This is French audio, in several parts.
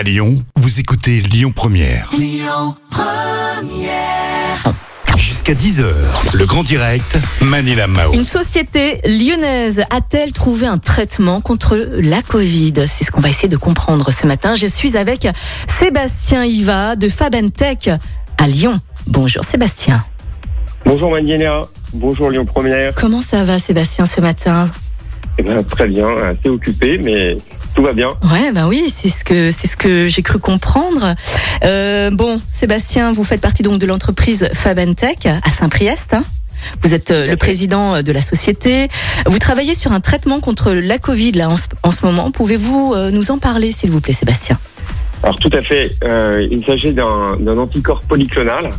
À Lyon, vous écoutez Lyon Première. Jusqu'à 10h, le grand direct, Manila Mao. Une société lyonnaise a-t-elle trouvé un traitement contre la Covid? C'est ce qu'on va essayer de comprendre ce matin. Je suis avec Sébastien Iva de Fabentech à Lyon. Bonjour Sébastien. Bonjour Maniela, bonjour Lyon Première. Comment ça va Sébastien ce matin? Eh ben, très bien, assez occupé, mais tout va bien. Ouais, bah oui, c'est ce que c'est ce que j'ai cru comprendre. Euh, bon, Sébastien, vous faites partie donc de l'entreprise Fabentech à Saint-Priest. hein vous êtes euh, le président de la société. Vous travaillez sur un traitement contre la Covid là en ce, en ce moment. Pouvez-vous euh, nous en parler, s'il vous plaît, Sébastien? Alors tout à fait, euh, il s'agit d'un d'un anticorps polyclonal.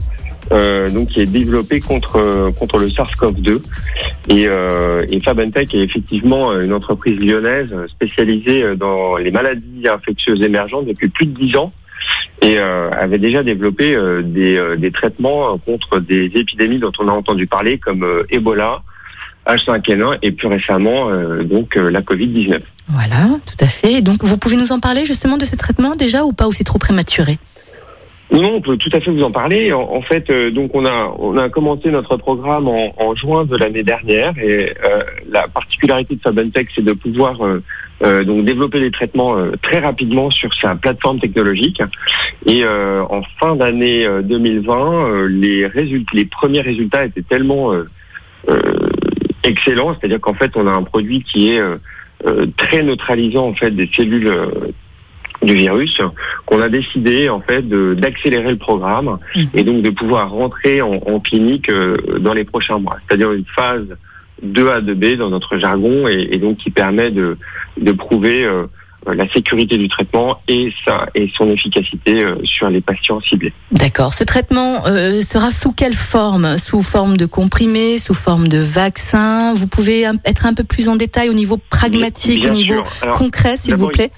Euh, donc qui est développé contre contre le SARS-CoV-2 et, euh, et Fabentech est effectivement une entreprise lyonnaise spécialisée dans les maladies infectieuses émergentes depuis plus de dix ans et euh, avait déjà développé euh, des, euh, des traitements contre des épidémies dont on a entendu parler comme euh, Ebola, H5N1 et plus récemment euh, donc euh, la Covid-19. Voilà, tout à fait. Donc, vous pouvez nous en parler justement de ce traitement déjà ou pas ou c'est trop prématuré? Non, on peut tout à fait vous en parler. En, fait, euh, donc on a on a commencé notre programme en, en juin de l'année dernière et euh, la particularité de Fabentech, c'est de pouvoir euh, euh, donc développer des traitements euh, très rapidement sur sa plateforme technologique. Et euh, en fin d'année euh, 2020, euh, les résultats, les premiers résultats étaient tellement excellents, c'est-à-dire qu'en fait, on a un produit qui est très neutralisant en fait des cellules du virus, qu'on a décidé en fait d'accélérer le programme et donc de pouvoir rentrer en, en clinique euh, dans les prochains mois, c'est-à-dire une phase 2A, 2B dans notre jargon et, et donc qui permet de, de prouver euh, la sécurité du traitement et, sa, et son efficacité euh, sur les patients ciblés. D'accord. Ce traitement euh, sera sous quelle forme? Sous forme de comprimé, sous forme de vaccin? Vous pouvez être un peu plus en détail au niveau pragmatique, Bien au niveau. Alors, concret, s'il vous plaît?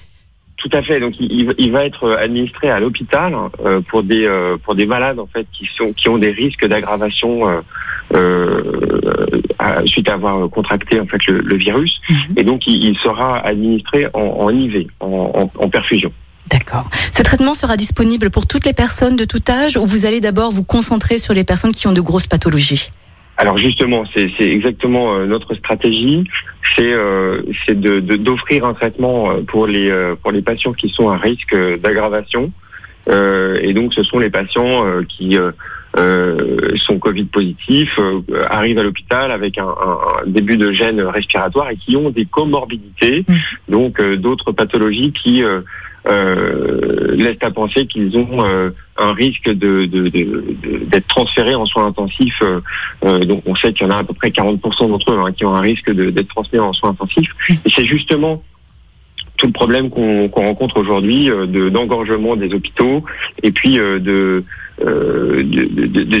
Tout à fait. Donc, il, il va- être administré à l'hôpital euh, pour des euh, pour des malades en fait qui sont qui ont des risques d'aggravation euh, euh, à- suite à avoir contracté en fait le, le virus. Mhm. Et donc, il, il sera administré en, en IV, en, en- en perfusion. D'accord. Ce traitement sera disponible pour toutes les personnes de tout âge ou vous allez d'abord vous concentrer sur les personnes qui ont de grosses pathologies? Alors justement, c'est exactement euh, notre stratégie, c'est euh, c'est de de- d'offrir un traitement euh, pour les euh, pour les patients qui sont à risque d'aggravation. Euh, et donc, ce sont les patients euh, qui sont Covid positifs, euh, arrivent à l'hôpital avec un, début de gène respiratoire et qui ont des comorbidités, Mhm. donc euh, d'autres pathologies qui euh, laissent à penser qu'ils ont euh, un risque d'être transférés en soins intensifs. euh, euh, donc on sait qu'il y en a à peu près 40% d'entre eux hein, qui ont un risque d'être transmis en soins intensifs. Et c'est justement tout le problème qu'on rencontre aujourd'hui de- d'engorgement des hôpitaux et puis de,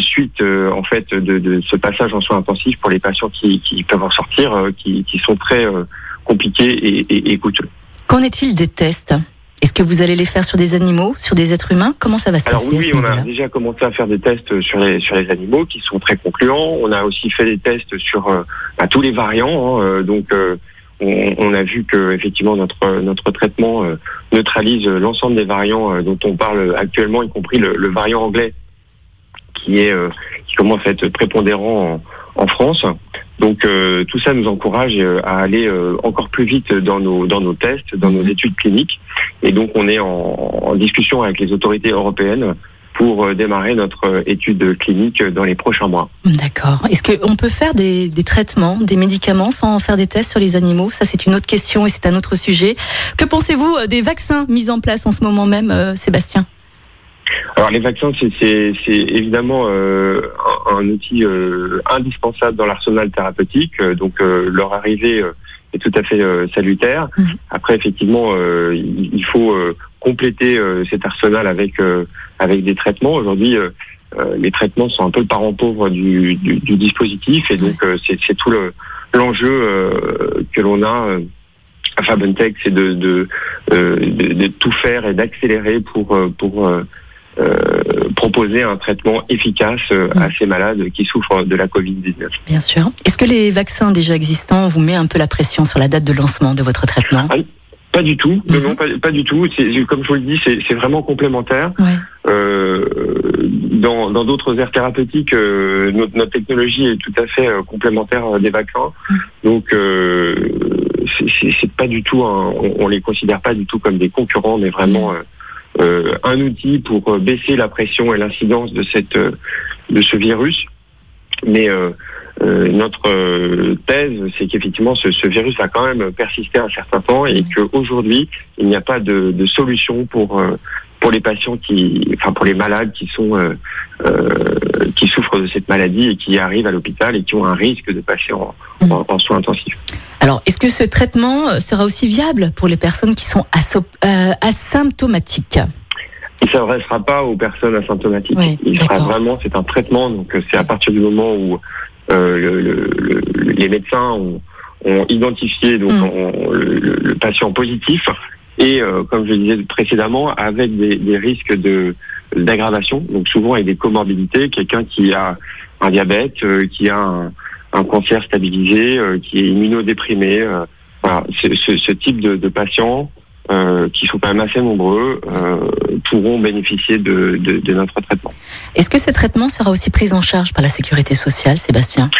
suite en fait de, ce passage en soins intensifs pour les patients qui, qui peuvent en sortir, qui, sont très compliqués et coûteux. Qu'en est-il des tests? Est-ce que vous allez les faire sur des animaux, sur des êtres humains Comment ça va se Alors passer à oui, on a déjà commencé à faire des tests sur les sur les animaux qui sont très concluants. On a aussi fait des tests sur euh, bah, tous les variants. hein, euh, donc euh, on, on a vu que effectivement notre notre traitement euh, neutralise l'ensemble des variants euh, dont on parle actuellement, y compris le, le variant anglais qui est euh, qui commence à être prépondérant en, en France. Donc euh, tout ça nous encourage euh, à aller euh, encore plus vite dans nos dans nos tests, dans nos études cliniques. Et donc on est en, discussion avec les autorités européennes pour démarrer notre étude clinique dans les prochains mois. D'accord. Est-ce qu'on peut faire des, des traitements, des médicaments sans faire des tests sur les animaux? Ça, c'est une autre question et c'est un autre sujet. Que pensez-vous des vaccins mis en place en ce moment même, Sébastien? Alors les vaccins, c'est- évidemment euh, un, un outil euh, indispensable dans l'arsenal thérapeutique. Euh, donc euh, leur arrivée euh, est tout à fait euh, salutaire. Mhm. Après, effectivement, euh, il, il faut euh, compléter euh, cet arsenal avec euh, avec des traitements. Aujourd'hui, les traitements sont un peu le parent pauvre du, du, du dispositif, et donc euh, c'est tout le l'enjeu euh, que l'on a. euh, à Fabentech, c'est de, de, euh, de, de tout faire et d'accélérer pour, pour proposer un traitement efficace euh, à ces malades qui souffrent de la Covid-19. Bien sûr. Est-ce que les vaccins déjà existants vous met un peu la pression sur la date de lancement de votre traitement? Pas du tout, non, Mhm. non, pas, pas du tout. Comme je vous le dis, c'est vraiment complémentaire. Ouais. Euh, dans dans d'autres aires thérapeutiques, euh, notre, notre technologie est tout à fait euh, complémentaire euh, des vaccins. Mhm. Donc euh, c'est- pas du tout, un- on, on les considère pas du tout comme des concurrents, mais vraiment euh, euh, un outil pour euh, baisser la pression et l'incidence de cette euh, de ce virus. Mais euh, euh, notre euh, thèse, c'est qu'effectivement, ce, ce virus va quand même persister un certain temps et qu'aujourd'hui, il n'y a pas de, de solution pour euh, pour les patients qui, enfin pour les malades qui sont euh, euh, qui souffrent de cette maladie et qui arrivent à l'hôpital et qui ont un risque de passer en, en, en soins intensifs. Alors, est-ce que ce traitement euh, sera aussi viable pour les personnes qui sont euh, asymptomatiques? Il ne s'adressera pas aux personnes asymptomatiques. Oui, il sera vraiment, c'est un traitement, donc c'est à partir du moment où le- le- le- les médecins ont, ont identifié donc Mm. on- le patient positif et euh, comme je le disais précédemment, avec des, des risques de d'aggravation, donc souvent avec des comorbidités, quelqu'un qui a un diabète, euh, qui a un, un cancer stabilisé, euh, qui est immunodéprimé, voilà, ce, ce, ce type de, de patients euh, qui sont quand même assez nombreux, euh, pourront bénéficier de, de, de notre traitement. Est-ce que ce traitement sera aussi pris en charge par la sécurité sociale, Sébastien?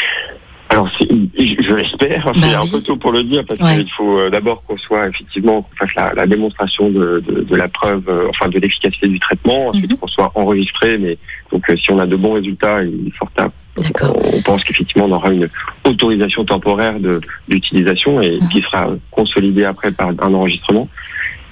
Alors, c'est- je, je l'espère, c'est Bah un oui. peu tôt pour le dire, parce Ouais. qu'il faut euh, d'abord qu'on soit effectivement, qu'on fasse la, la démonstration de, de, de la preuve, euh, enfin de l'efficacité du traitement, ensuite Mhm. qu'on soit enregistré, mais donc euh, si on a de bons résultats, il est fort à D'accord. on pense qu'effectivement on aura une autorisation temporaire de d'utilisation et Mhm. qui sera consolidée après par un enregistrement.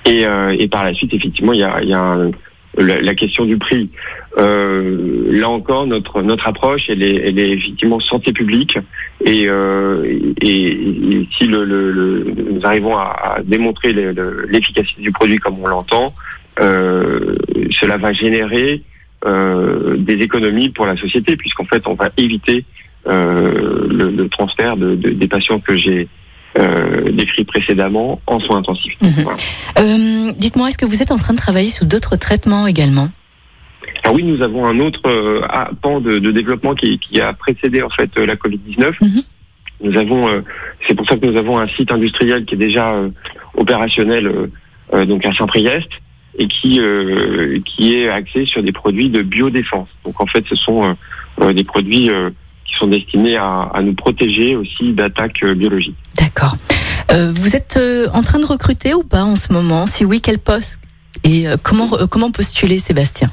Et, euh, et par la suite, effectivement, il y a, il y a un- la, la question du prix. Euh, là encore, notre notre approche, elle est, elle est effectivement santé publique. Et, euh, et, et si le, le- le- nous arrivons à, à démontrer le- le- l'efficacité du produit comme on l'entend, euh, cela va générer euh, des économies pour la société, puisqu'en fait, on va éviter euh, le, le transfert de, de- des patients que j'ai euh, décrits précédemment en soins intensifs. Mhm. Voilà. Euh, Dites-moi, est-ce que vous êtes en train de travailler sous d'autres traitements également? Ah oui, nous avons un autre euh, ah, pan de, de développement qui, qui a précédé en fait euh, la Covid-19. Mhm. Nous avons, euh, c'est pour ça que nous avons un site industriel qui est déjà euh, opérationnel euh, euh, donc à Saint-Priest et qui euh, qui est axé sur des produits de biodéfense. Donc en fait, ce sont euh, euh, des produits euh, qui sont destinés à, à nous protéger aussi d'attaques euh, biologiques. D'accord. Euh, vous êtes euh, en train de recruter ou pas en ce moment? Si oui, quel poste? Et euh, comment, comment postuler, Sébastien?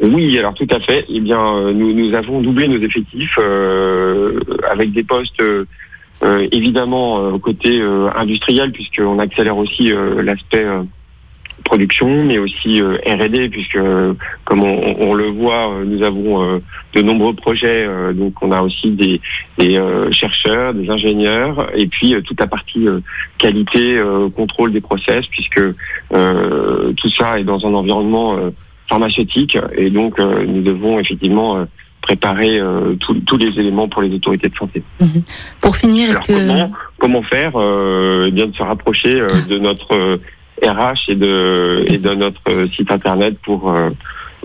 Oui, alors tout à fait. Eh bien, nous, nous avons doublé nos effectifs avec des postes évidemment côté industriel, puisqu'on accélère aussi l'aspect production, mais aussi euh, R&D, puisque euh, comme on, on le voit, euh, nous avons euh, de nombreux projets. euh, donc, on a aussi des, des, euh, chercheurs, des ingénieurs, et puis euh, toute la partie euh, qualité, euh, contrôle des process, puisque euh, tout ça est dans un environnement euh, pharmaceutique et donc euh, nous devons effectivement euh, préparer euh, tous- tous les éléments pour les autorités de santé. Pour finir, Alors que... comment comment faire euh, eh bien de se rapprocher euh, de notre euh, RH et de et de notre site internet pour euh,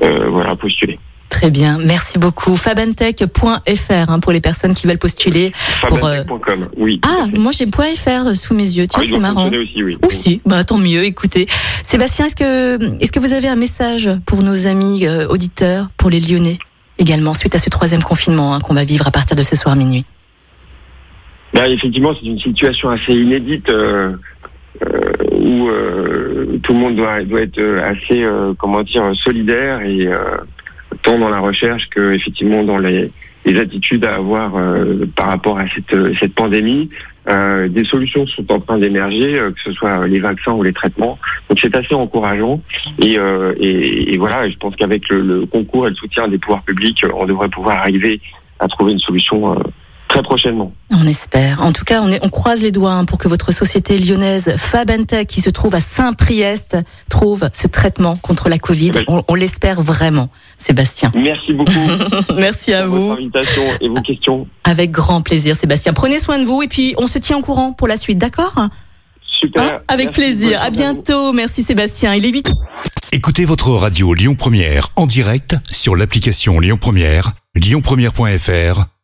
euh, voilà postuler. Très bien, merci beaucoup. fabantech.fr hein, pour les personnes qui veulent postuler. Euh, Fabantech.com, oui. Ah, moi j'ai .fr sous mes yeux. Ah, Tiens, il c'est marrant. aussi, oui. Aussi, bah tant mieux. Écoutez, Sébastien, est-ce que est-ce que vous avez un message pour nos amis euh, auditeurs, pour les Lyonnais également, suite à ce troisième confinement hein, qu'on va vivre à partir de ce soir minuit? Bah, effectivement, c'est une situation assez inédite euh, où euh, tout le monde doit, doit être euh, assez, euh, comment dire, solidaire et tant dans la recherche que effectivement dans les, les attitudes à avoir par rapport à cette, cette pandémie. Euh, des solutions sont en train d'émerger, euh, que ce soit les vaccins ou les traitements. Donc c'est assez encourageant. Et, euh, et, voilà, je pense qu'avec le, le concours et le soutien des pouvoirs publics, on devrait pouvoir arriver à trouver une solution très prochainement. On espère. En tout cas, on, est, on croise les doigts hein, pour que votre société lyonnaise Fabentech, qui se trouve à Saint-Priest, trouve ce traitement contre la Covid. Oui. On, on l'espère vraiment, Sébastien. Merci beaucoup. Merci à pour vous. votre invitation et vos questions. Avec grand plaisir, Sébastien. Prenez soin de vous et puis on se tient au courant pour la suite, d'accord? Super. Hein? Avec Merci, plaisir. À bientôt. Merci Sébastien. Il est 8 Écoutez votre radio Lyon Première en direct sur l'application Lyon Première, lyonpremière.fr